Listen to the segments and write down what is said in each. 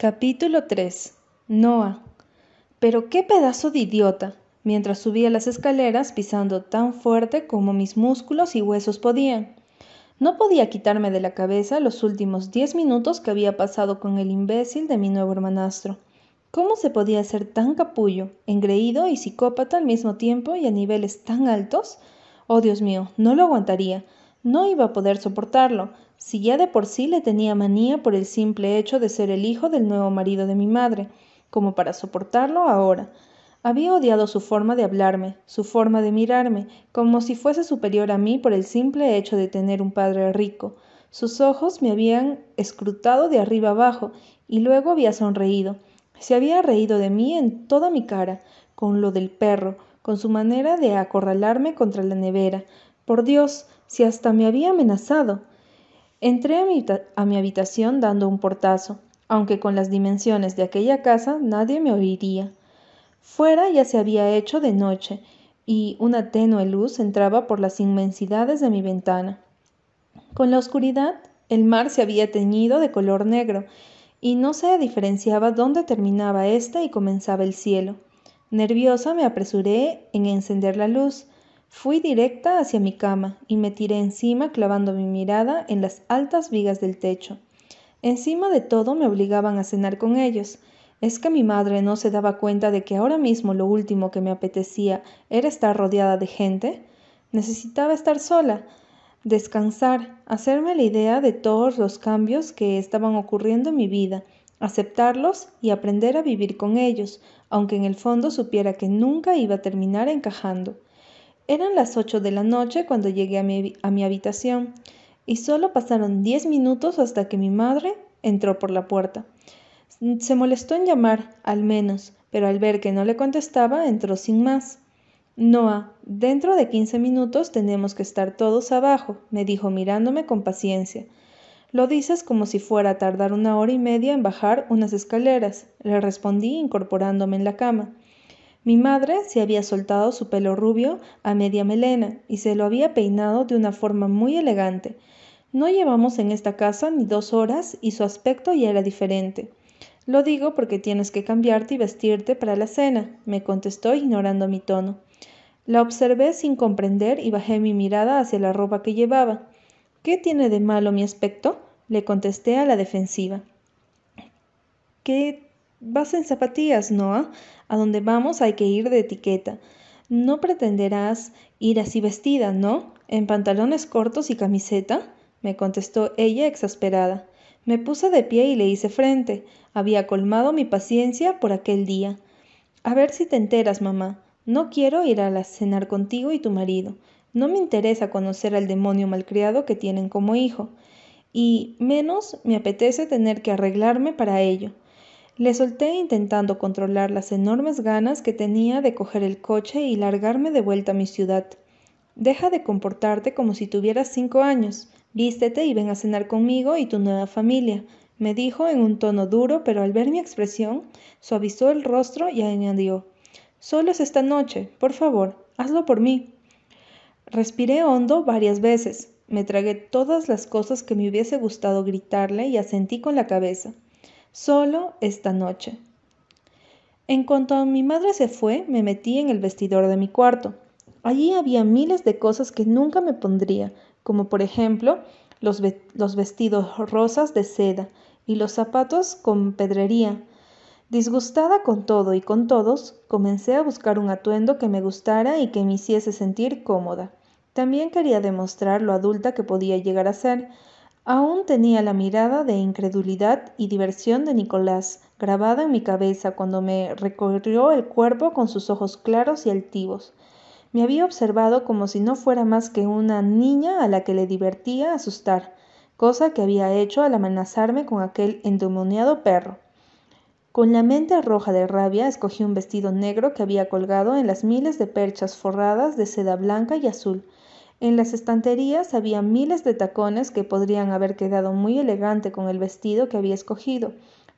Capítulo 3. Noah. Pero qué pedazo de idiota. Mientras subía las escaleras pisando tan fuerte como mis músculos y huesos podían. No podía quitarme de la cabeza los últimos diez minutos que había pasado con el imbécil de mi nuevo hermanastro. ¿Cómo se podía ser tan capullo, engreído y psicópata al mismo tiempo y a niveles tan altos? Oh Dios mío, no lo aguantaría. No iba a poder soportarlo, si ya de por sí le tenía manía por el simple hecho de ser el hijo del nuevo marido de mi madre, como para soportarlo ahora. Había odiado su forma de hablarme, su forma de mirarme, como si fuese superior a mí por el simple hecho de tener un padre rico. Sus ojos me habían escrutado de arriba abajo y luego había sonreído. Se había reído de mí en toda mi cara, con lo del perro, con su manera de acorralarme contra la nevera. Por Dios, si hasta me había amenazado. Entré a mi, habitación dando un portazo, aunque con las dimensiones de aquella casa nadie me oiría. Fuera ya se había hecho de noche, y una tenue luz entraba por las inmensidades de mi ventana. Con la oscuridad, el mar se había teñido de color negro, y no se diferenciaba dónde terminaba ésta y comenzaba el cielo. Nerviosa me apresuré en encender la luz, Fui directa hacia mi cama y me tiré encima clavando mi mirada en las altas vigas del techo. Encima de todo me obligaban a cenar con ellos. ¿Es que mi madre no se daba cuenta de que ahora mismo lo último que me apetecía era estar rodeada de gente? Necesitaba estar sola, descansar, hacerme la idea de todos los cambios que estaban ocurriendo en mi vida, aceptarlos y aprender a vivir con ellos, aunque en el fondo supiera que nunca iba a terminar encajando. Eran las ocho de la noche cuando llegué a mi, a mi habitación y solo pasaron diez minutos hasta que mi madre entró por la puerta. Se molestó en llamar, al menos, pero al ver que no le contestaba, entró sin más. Noah, dentro de quince minutos tenemos que estar todos abajo, me dijo mirándome con paciencia. Lo dices como si fuera a tardar una hora y media en bajar unas escaleras, le respondí incorporándome en la cama. Mi madre se había soltado su pelo rubio a media melena y se lo había peinado de una forma muy elegante. No llevamos en esta casa ni dos horas y su aspecto ya era diferente. Lo digo porque tienes que cambiarte y vestirte para la cena, me contestó ignorando mi tono. La observé sin comprender y bajé mi mirada hacia la ropa que llevaba. ¿Qué tiene de malo mi aspecto? le contesté a la defensiva. ¿Qué Vas en zapatillas, Noah. A donde vamos hay que ir de etiqueta. No pretenderás ir así vestida, ¿no? ¿En pantalones cortos y camiseta? me contestó ella exasperada. Me puse de pie y le hice frente. Había colmado mi paciencia por aquel día. A ver si te enteras, mamá. No quiero ir a la cenar contigo y tu marido. No me interesa conocer al demonio malcriado que tienen como hijo. Y menos me apetece tener que arreglarme para ello. Le solté intentando controlar las enormes ganas que tenía de coger el coche y largarme de vuelta a mi ciudad. Deja de comportarte como si tuvieras cinco años. Vístete y ven a cenar conmigo y tu nueva familia, me dijo en un tono duro, pero al ver mi expresión, suavizó el rostro y añadió Solo es esta noche, por favor, hazlo por mí. Respiré hondo varias veces, me tragué todas las cosas que me hubiese gustado gritarle y asentí con la cabeza solo esta noche. En cuanto mi madre se fue, me metí en el vestidor de mi cuarto. Allí había miles de cosas que nunca me pondría, como por ejemplo los, los vestidos rosas de seda y los zapatos con pedrería. Disgustada con todo y con todos, comencé a buscar un atuendo que me gustara y que me hiciese sentir cómoda. También quería demostrar lo adulta que podía llegar a ser, Aún tenía la mirada de incredulidad y diversión de Nicolás grabada en mi cabeza cuando me recorrió el cuerpo con sus ojos claros y altivos. Me había observado como si no fuera más que una niña a la que le divertía asustar, cosa que había hecho al amenazarme con aquel endemoniado perro. Con la mente roja de rabia escogí un vestido negro que había colgado en las miles de perchas forradas de seda blanca y azul, en las estanterías había miles de tacones que podrían haber quedado muy elegante con el vestido que había escogido,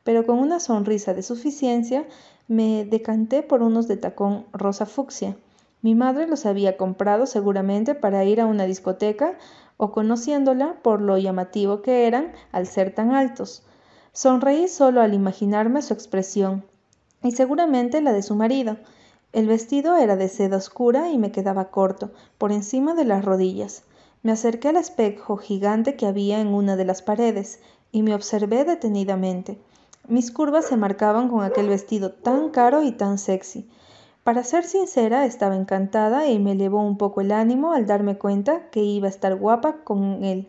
pero con una sonrisa de suficiencia me decanté por unos de tacón rosa fucsia. Mi madre los había comprado seguramente para ir a una discoteca o conociéndola por lo llamativo que eran al ser tan altos. Sonreí solo al imaginarme su expresión, y seguramente la de su marido. El vestido era de seda oscura y me quedaba corto, por encima de las rodillas. Me acerqué al espejo gigante que había en una de las paredes y me observé detenidamente. Mis curvas se marcaban con aquel vestido tan caro y tan sexy. Para ser sincera, estaba encantada y me elevó un poco el ánimo al darme cuenta que iba a estar guapa con él.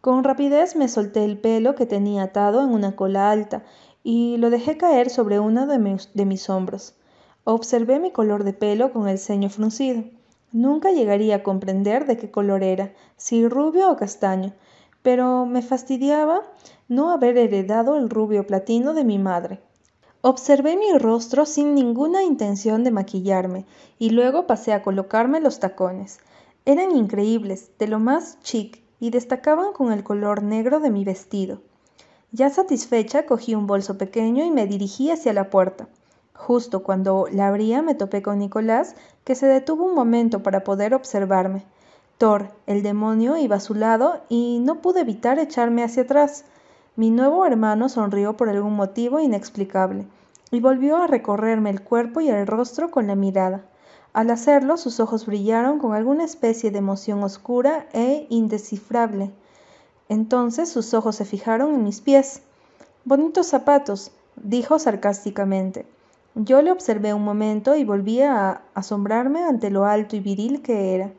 Con rapidez me solté el pelo que tenía atado en una cola alta y lo dejé caer sobre uno de mis, de mis hombros. Observé mi color de pelo con el ceño fruncido. Nunca llegaría a comprender de qué color era, si rubio o castaño, pero me fastidiaba no haber heredado el rubio platino de mi madre. Observé mi rostro sin ninguna intención de maquillarme y luego pasé a colocarme los tacones. Eran increíbles, de lo más chic, y destacaban con el color negro de mi vestido. Ya satisfecha, cogí un bolso pequeño y me dirigí hacia la puerta. Justo cuando la abría me topé con Nicolás, que se detuvo un momento para poder observarme. Thor, el demonio, iba a su lado y no pude evitar echarme hacia atrás. Mi nuevo hermano sonrió por algún motivo inexplicable y volvió a recorrerme el cuerpo y el rostro con la mirada. Al hacerlo, sus ojos brillaron con alguna especie de emoción oscura e indescifrable. Entonces sus ojos se fijaron en mis pies. Bonitos zapatos, dijo sarcásticamente. Yo le observé un momento y volví a asombrarme ante lo alto y viril que era.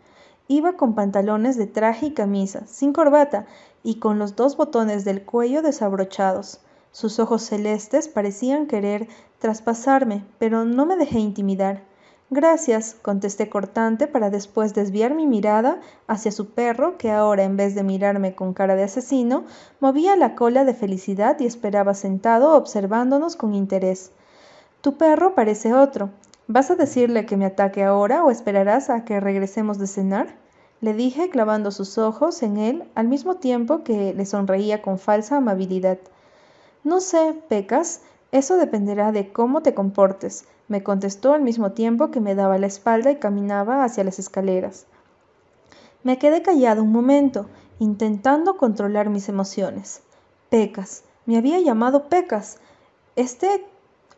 Iba con pantalones de traje y camisa, sin corbata, y con los dos botones del cuello desabrochados. Sus ojos celestes parecían querer traspasarme, pero no me dejé intimidar. Gracias, contesté cortante para después desviar mi mirada hacia su perro, que ahora en vez de mirarme con cara de asesino, movía la cola de felicidad y esperaba sentado observándonos con interés. Tu perro parece otro. ¿Vas a decirle que me ataque ahora o esperarás a que regresemos de cenar? Le dije clavando sus ojos en él al mismo tiempo que le sonreía con falsa amabilidad. No sé, Pecas, eso dependerá de cómo te comportes me contestó al mismo tiempo que me daba la espalda y caminaba hacia las escaleras. Me quedé callado un momento, intentando controlar mis emociones. Pecas. Me había llamado Pecas. Este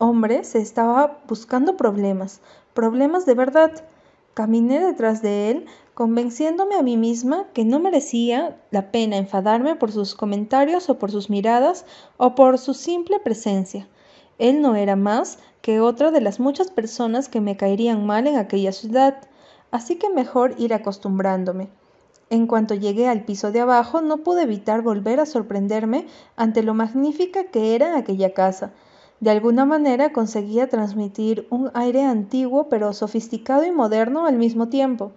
hombre se estaba buscando problemas, problemas de verdad. Caminé detrás de él, convenciéndome a mí misma que no merecía la pena enfadarme por sus comentarios o por sus miradas o por su simple presencia. Él no era más que otra de las muchas personas que me caerían mal en aquella ciudad, así que mejor ir acostumbrándome. En cuanto llegué al piso de abajo, no pude evitar volver a sorprenderme ante lo magnífica que era aquella casa. De alguna manera conseguía transmitir un aire antiguo pero sofisticado y moderno al mismo tiempo.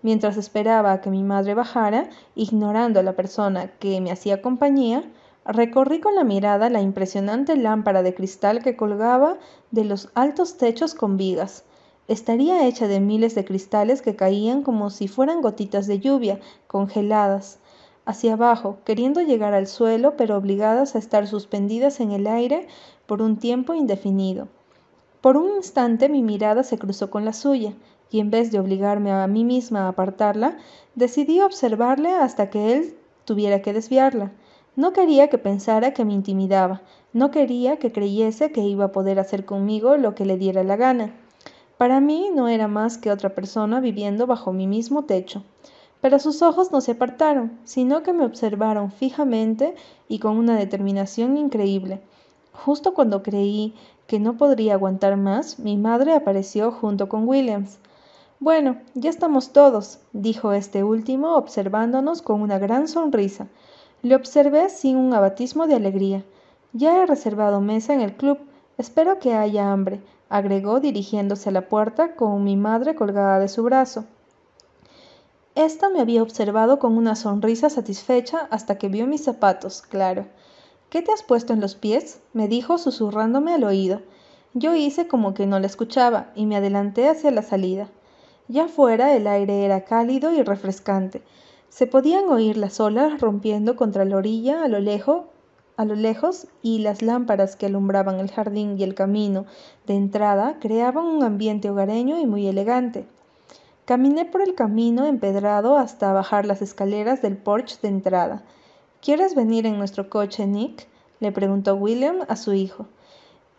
Mientras esperaba a que mi madre bajara, ignorando a la persona que me hacía compañía, Recorrí con la mirada la impresionante lámpara de cristal que colgaba de los altos techos con vigas. Estaría hecha de miles de cristales que caían como si fueran gotitas de lluvia, congeladas, hacia abajo, queriendo llegar al suelo, pero obligadas a estar suspendidas en el aire por un tiempo indefinido. Por un instante mi mirada se cruzó con la suya, y en vez de obligarme a mí misma a apartarla, decidí observarle hasta que él tuviera que desviarla. No quería que pensara que me intimidaba, no quería que creyese que iba a poder hacer conmigo lo que le diera la gana. Para mí no era más que otra persona viviendo bajo mi mismo techo. Pero sus ojos no se apartaron, sino que me observaron fijamente y con una determinación increíble. Justo cuando creí que no podría aguantar más, mi madre apareció junto con Williams. Bueno, ya estamos todos, dijo este último, observándonos con una gran sonrisa. Le observé sin un abatismo de alegría. Ya he reservado mesa en el club. Espero que haya hambre, agregó dirigiéndose a la puerta con mi madre colgada de su brazo. Esta me había observado con una sonrisa satisfecha hasta que vio mis zapatos, claro. ¿Qué te has puesto en los pies? me dijo susurrándome al oído. Yo hice como que no la escuchaba y me adelanté hacia la salida. Ya fuera el aire era cálido y refrescante. Se podían oír las olas rompiendo contra la orilla a lo, lejos, a lo lejos y las lámparas que alumbraban el jardín y el camino de entrada creaban un ambiente hogareño y muy elegante. Caminé por el camino empedrado hasta bajar las escaleras del porche de entrada. ¿Quieres venir en nuestro coche, Nick? le preguntó William a su hijo.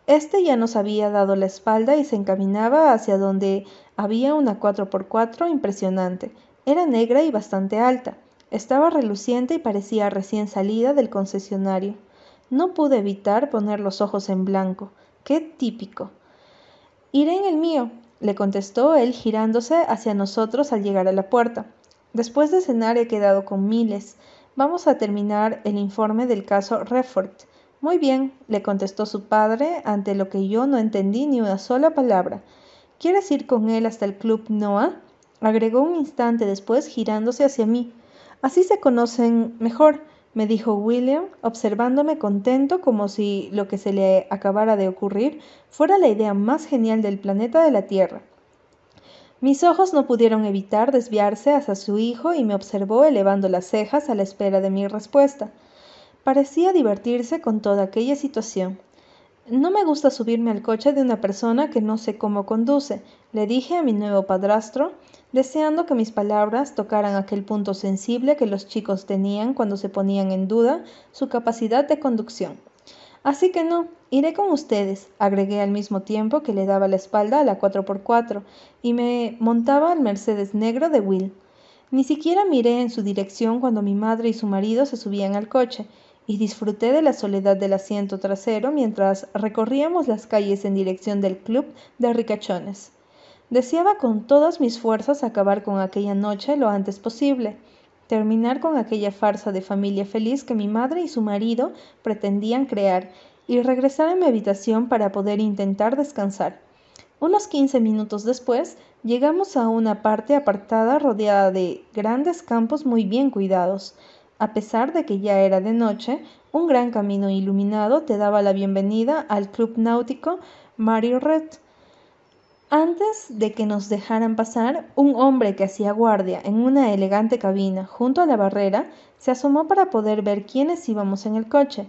Este ya nos había dado la espalda y se encaminaba hacia donde había una 4x4 impresionante. Era negra y bastante alta. Estaba reluciente y parecía recién salida del concesionario. No pude evitar poner los ojos en blanco. ¡Qué típico! Iré en el mío, le contestó él girándose hacia nosotros al llegar a la puerta. Después de cenar he quedado con Miles. Vamos a terminar el informe del caso Redford. Muy bien, le contestó su padre, ante lo que yo no entendí ni una sola palabra. ¿Quieres ir con él hasta el club Noah? agregó un instante después girándose hacia mí. Así se conocen mejor, me dijo William, observándome contento como si lo que se le acabara de ocurrir fuera la idea más genial del planeta de la Tierra. Mis ojos no pudieron evitar desviarse hacia su hijo y me observó elevando las cejas a la espera de mi respuesta. Parecía divertirse con toda aquella situación. No me gusta subirme al coche de una persona que no sé cómo conduce, le dije a mi nuevo padrastro, deseando que mis palabras tocaran aquel punto sensible que los chicos tenían cuando se ponían en duda su capacidad de conducción. Así que no, iré con ustedes, agregué al mismo tiempo que le daba la espalda a la 4x4 y me montaba al Mercedes negro de Will. Ni siquiera miré en su dirección cuando mi madre y su marido se subían al coche, y disfruté de la soledad del asiento trasero mientras recorríamos las calles en dirección del club de ricachones. Deseaba con todas mis fuerzas acabar con aquella noche lo antes posible, terminar con aquella farsa de familia feliz que mi madre y su marido pretendían crear y regresar a mi habitación para poder intentar descansar. Unos quince minutos después llegamos a una parte apartada rodeada de grandes campos muy bien cuidados. A pesar de que ya era de noche, un gran camino iluminado te daba la bienvenida al club náutico Mario Red, antes de que nos dejaran pasar, un hombre que hacía guardia en una elegante cabina junto a la barrera se asomó para poder ver quiénes íbamos en el coche.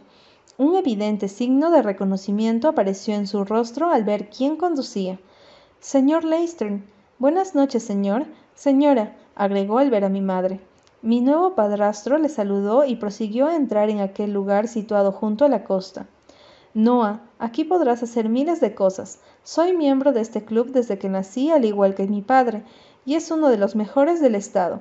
Un evidente signo de reconocimiento apareció en su rostro al ver quién conducía. Señor Leistern. Buenas noches, señor. Señora, agregó al ver a mi madre. Mi nuevo padrastro le saludó y prosiguió a entrar en aquel lugar situado junto a la costa. Noah, aquí podrás hacer miles de cosas. Soy miembro de este club desde que nací, al igual que mi padre, y es uno de los mejores del estado.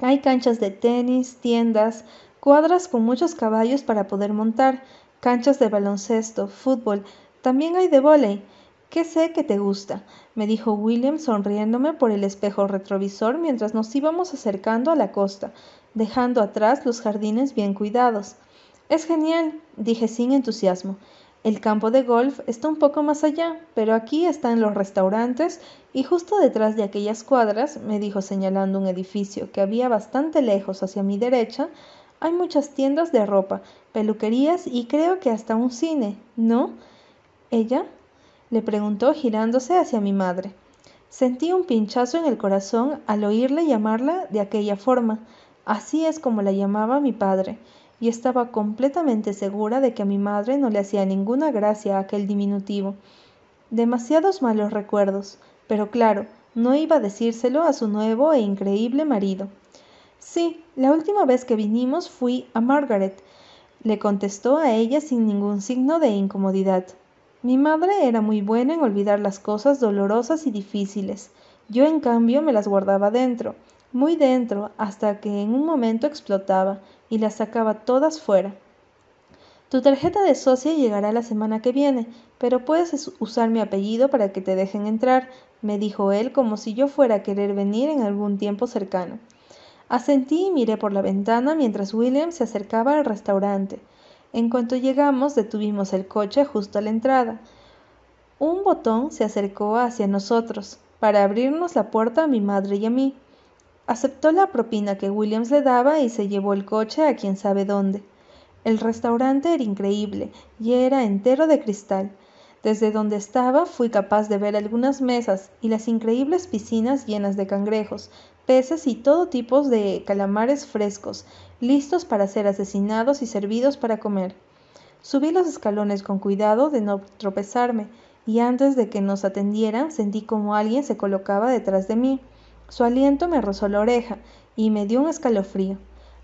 Hay canchas de tenis, tiendas, cuadras con muchos caballos para poder montar, canchas de baloncesto, fútbol, también hay de vóley. ¿Qué sé que te gusta? me dijo William sonriéndome por el espejo retrovisor mientras nos íbamos acercando a la costa, dejando atrás los jardines bien cuidados. Es genial, dije sin entusiasmo. El campo de golf está un poco más allá, pero aquí están los restaurantes y justo detrás de aquellas cuadras, me dijo señalando un edificio que había bastante lejos hacia mi derecha, hay muchas tiendas de ropa, peluquerías y creo que hasta un cine, ¿no? ¿Ella? Le preguntó girándose hacia mi madre. Sentí un pinchazo en el corazón al oírle llamarla de aquella forma. Así es como la llamaba mi padre y estaba completamente segura de que a mi madre no le hacía ninguna gracia aquel diminutivo. Demasiados malos recuerdos, pero claro, no iba a decírselo a su nuevo e increíble marido. Sí, la última vez que vinimos fui a Margaret, le contestó a ella sin ningún signo de incomodidad. Mi madre era muy buena en olvidar las cosas dolorosas y difíciles. Yo, en cambio, me las guardaba dentro, muy dentro, hasta que en un momento explotaba y las sacaba todas fuera. Tu tarjeta de socia llegará la semana que viene, pero puedes usar mi apellido para que te dejen entrar, me dijo él como si yo fuera a querer venir en algún tiempo cercano. Asentí y miré por la ventana mientras William se acercaba al restaurante. En cuanto llegamos, detuvimos el coche justo a la entrada. Un botón se acercó hacia nosotros para abrirnos la puerta a mi madre y a mí. Aceptó la propina que Williams le daba y se llevó el coche a quien sabe dónde. El restaurante era increíble y era entero de cristal. Desde donde estaba fui capaz de ver algunas mesas y las increíbles piscinas llenas de cangrejos, peces y todo tipo de calamares frescos, listos para ser asesinados y servidos para comer. Subí los escalones con cuidado de no tropezarme, y antes de que nos atendieran sentí como alguien se colocaba detrás de mí. Su aliento me rozó la oreja y me dio un escalofrío.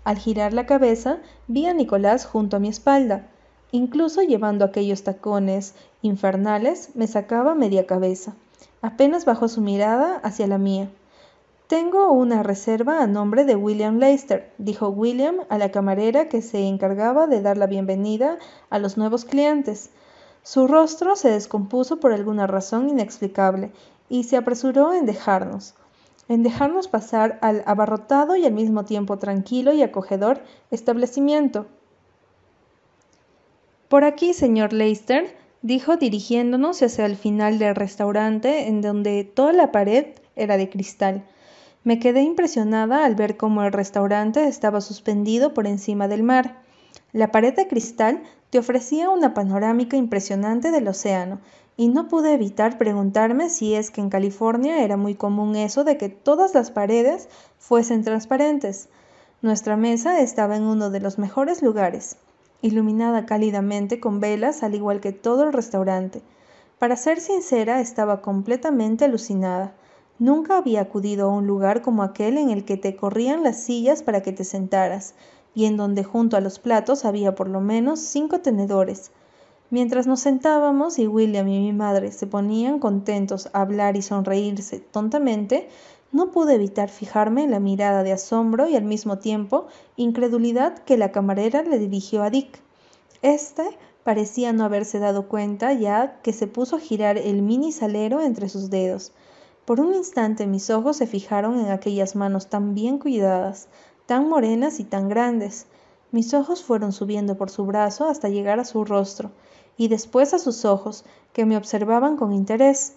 Al girar la cabeza vi a Nicolás junto a mi espalda. Incluso llevando aquellos tacones infernales, me sacaba media cabeza. Apenas bajó su mirada hacia la mía. Tengo una reserva a nombre de William Leicester, dijo William a la camarera que se encargaba de dar la bienvenida a los nuevos clientes. Su rostro se descompuso por alguna razón inexplicable y se apresuró en dejarnos, en dejarnos pasar al abarrotado y al mismo tiempo tranquilo y acogedor establecimiento. Por aquí, señor Leicester, dijo dirigiéndonos hacia el final del restaurante en donde toda la pared era de cristal. Me quedé impresionada al ver cómo el restaurante estaba suspendido por encima del mar. La pared de cristal te ofrecía una panorámica impresionante del océano, y no pude evitar preguntarme si es que en California era muy común eso de que todas las paredes fuesen transparentes. Nuestra mesa estaba en uno de los mejores lugares, iluminada cálidamente con velas al igual que todo el restaurante. Para ser sincera, estaba completamente alucinada. Nunca había acudido a un lugar como aquel en el que te corrían las sillas para que te sentaras, y en donde junto a los platos había por lo menos cinco tenedores. Mientras nos sentábamos y William y mi madre se ponían contentos a hablar y sonreírse tontamente, no pude evitar fijarme en la mirada de asombro y al mismo tiempo incredulidad que la camarera le dirigió a Dick. Este parecía no haberse dado cuenta ya que se puso a girar el mini salero entre sus dedos. Por un instante mis ojos se fijaron en aquellas manos tan bien cuidadas, tan morenas y tan grandes. Mis ojos fueron subiendo por su brazo hasta llegar a su rostro, y después a sus ojos, que me observaban con interés.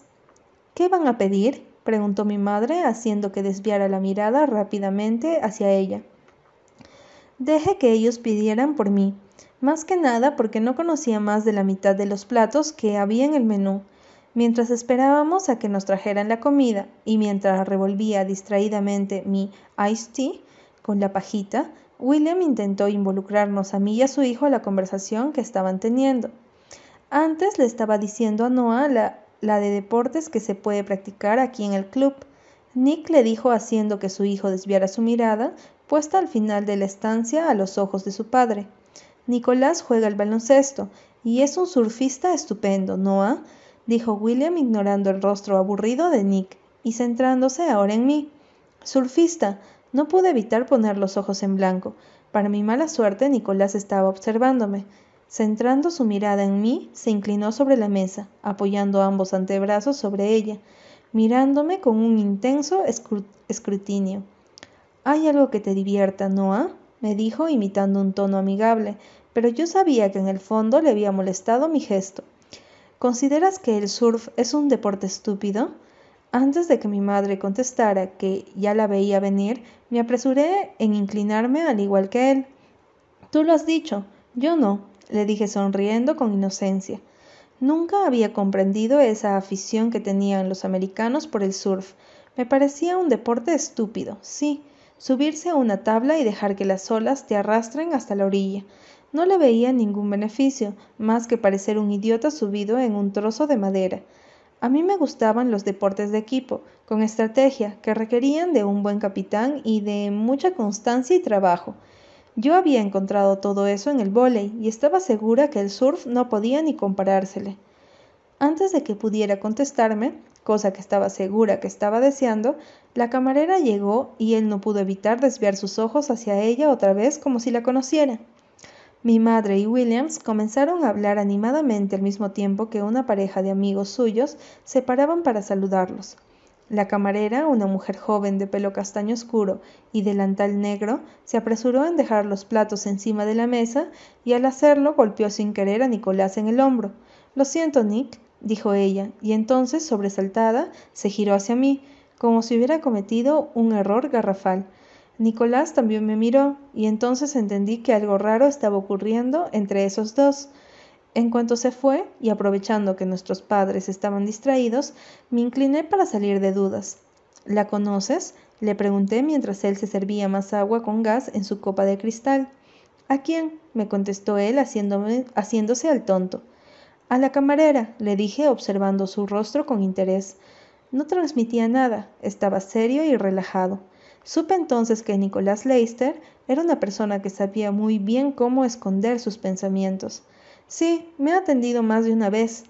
¿Qué van a pedir? preguntó mi madre, haciendo que desviara la mirada rápidamente hacia ella. Deje que ellos pidieran por mí, más que nada porque no conocía más de la mitad de los platos que había en el menú, Mientras esperábamos a que nos trajeran la comida y mientras revolvía distraídamente mi iced tea con la pajita, William intentó involucrarnos a mí y a su hijo en la conversación que estaban teniendo. Antes le estaba diciendo a Noah la, la de deportes que se puede practicar aquí en el club. Nick le dijo haciendo que su hijo desviara su mirada, puesta al final de la estancia a los ojos de su padre. Nicolás juega el baloncesto y es un surfista estupendo, Noah dijo William ignorando el rostro aburrido de Nick y centrándose ahora en mí. Surfista. No pude evitar poner los ojos en blanco. Para mi mala suerte, Nicolás estaba observándome. Centrando su mirada en mí, se inclinó sobre la mesa, apoyando ambos antebrazos sobre ella, mirándome con un intenso escrutinio. ¿Hay algo que te divierta, Noah? me dijo imitando un tono amigable, pero yo sabía que en el fondo le había molestado mi gesto. ¿Consideras que el surf es un deporte estúpido? Antes de que mi madre contestara que ya la veía venir, me apresuré en inclinarme al igual que él. Tú lo has dicho, yo no, le dije sonriendo con inocencia. Nunca había comprendido esa afición que tenían los americanos por el surf. Me parecía un deporte estúpido, sí, subirse a una tabla y dejar que las olas te arrastren hasta la orilla. No le veía ningún beneficio, más que parecer un idiota subido en un trozo de madera. A mí me gustaban los deportes de equipo, con estrategia, que requerían de un buen capitán y de mucha constancia y trabajo. Yo había encontrado todo eso en el vóley y estaba segura que el surf no podía ni comparársele. Antes de que pudiera contestarme, cosa que estaba segura que estaba deseando, la camarera llegó y él no pudo evitar desviar sus ojos hacia ella otra vez como si la conociera. Mi madre y Williams comenzaron a hablar animadamente al mismo tiempo que una pareja de amigos suyos se paraban para saludarlos. La camarera, una mujer joven de pelo castaño oscuro y delantal negro, se apresuró en dejar los platos encima de la mesa y al hacerlo golpeó sin querer a Nicolás en el hombro. Lo siento, Nick, dijo ella, y entonces, sobresaltada, se giró hacia mí, como si hubiera cometido un error garrafal. Nicolás también me miró, y entonces entendí que algo raro estaba ocurriendo entre esos dos. En cuanto se fue, y aprovechando que nuestros padres estaban distraídos, me incliné para salir de dudas. ¿La conoces? le pregunté mientras él se servía más agua con gas en su copa de cristal. ¿A quién? me contestó él haciéndose al tonto. A la camarera, le dije observando su rostro con interés. No transmitía nada, estaba serio y relajado. Supe entonces que Nicolás Leicester era una persona que sabía muy bien cómo esconder sus pensamientos. Sí, me ha atendido más de una vez,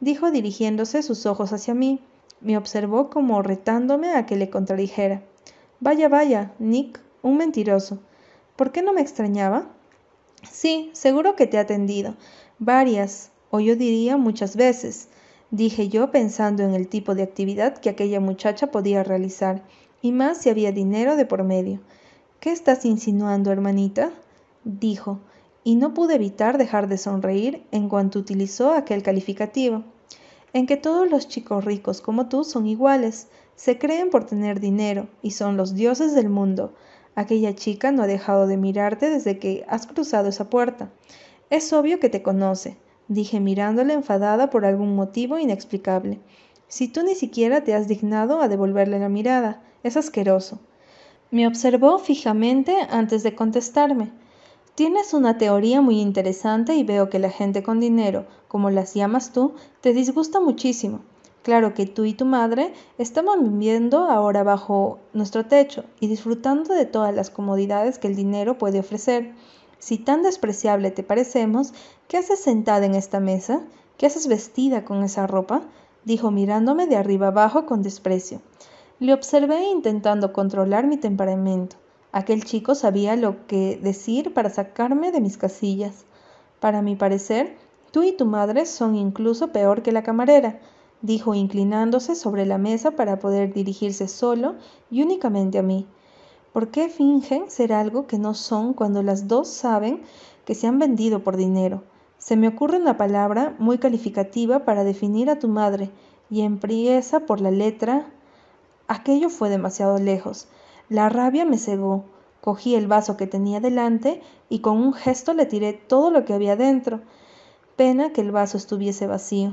dijo dirigiéndose sus ojos hacia mí. Me observó como retándome a que le contradijera. Vaya, vaya, Nick, un mentiroso. ¿Por qué no me extrañaba? Sí, seguro que te ha atendido. Varias, o yo diría muchas veces, dije yo pensando en el tipo de actividad que aquella muchacha podía realizar, y más si había dinero de por medio. ¿Qué estás insinuando, hermanita? dijo, y no pude evitar dejar de sonreír en cuanto utilizó aquel calificativo. En que todos los chicos ricos como tú son iguales, se creen por tener dinero y son los dioses del mundo. Aquella chica no ha dejado de mirarte desde que has cruzado esa puerta. Es obvio que te conoce, dije mirándole enfadada por algún motivo inexplicable. Si tú ni siquiera te has dignado a devolverle la mirada, es asqueroso. Me observó fijamente antes de contestarme. Tienes una teoría muy interesante y veo que la gente con dinero, como las llamas tú, te disgusta muchísimo. Claro que tú y tu madre estamos viviendo ahora bajo nuestro techo y disfrutando de todas las comodidades que el dinero puede ofrecer. Si tan despreciable te parecemos, ¿qué haces sentada en esta mesa? ¿Qué haces vestida con esa ropa? dijo mirándome de arriba abajo con desprecio. Le observé intentando controlar mi temperamento. Aquel chico sabía lo que decir para sacarme de mis casillas. Para mi parecer, tú y tu madre son incluso peor que la camarera, dijo inclinándose sobre la mesa para poder dirigirse solo y únicamente a mí. ¿Por qué fingen ser algo que no son cuando las dos saben que se han vendido por dinero? Se me ocurre una palabra muy calificativa para definir a tu madre, y empieza por la letra. Aquello fue demasiado lejos. La rabia me cegó. Cogí el vaso que tenía delante y con un gesto le tiré todo lo que había dentro. Pena que el vaso estuviese vacío.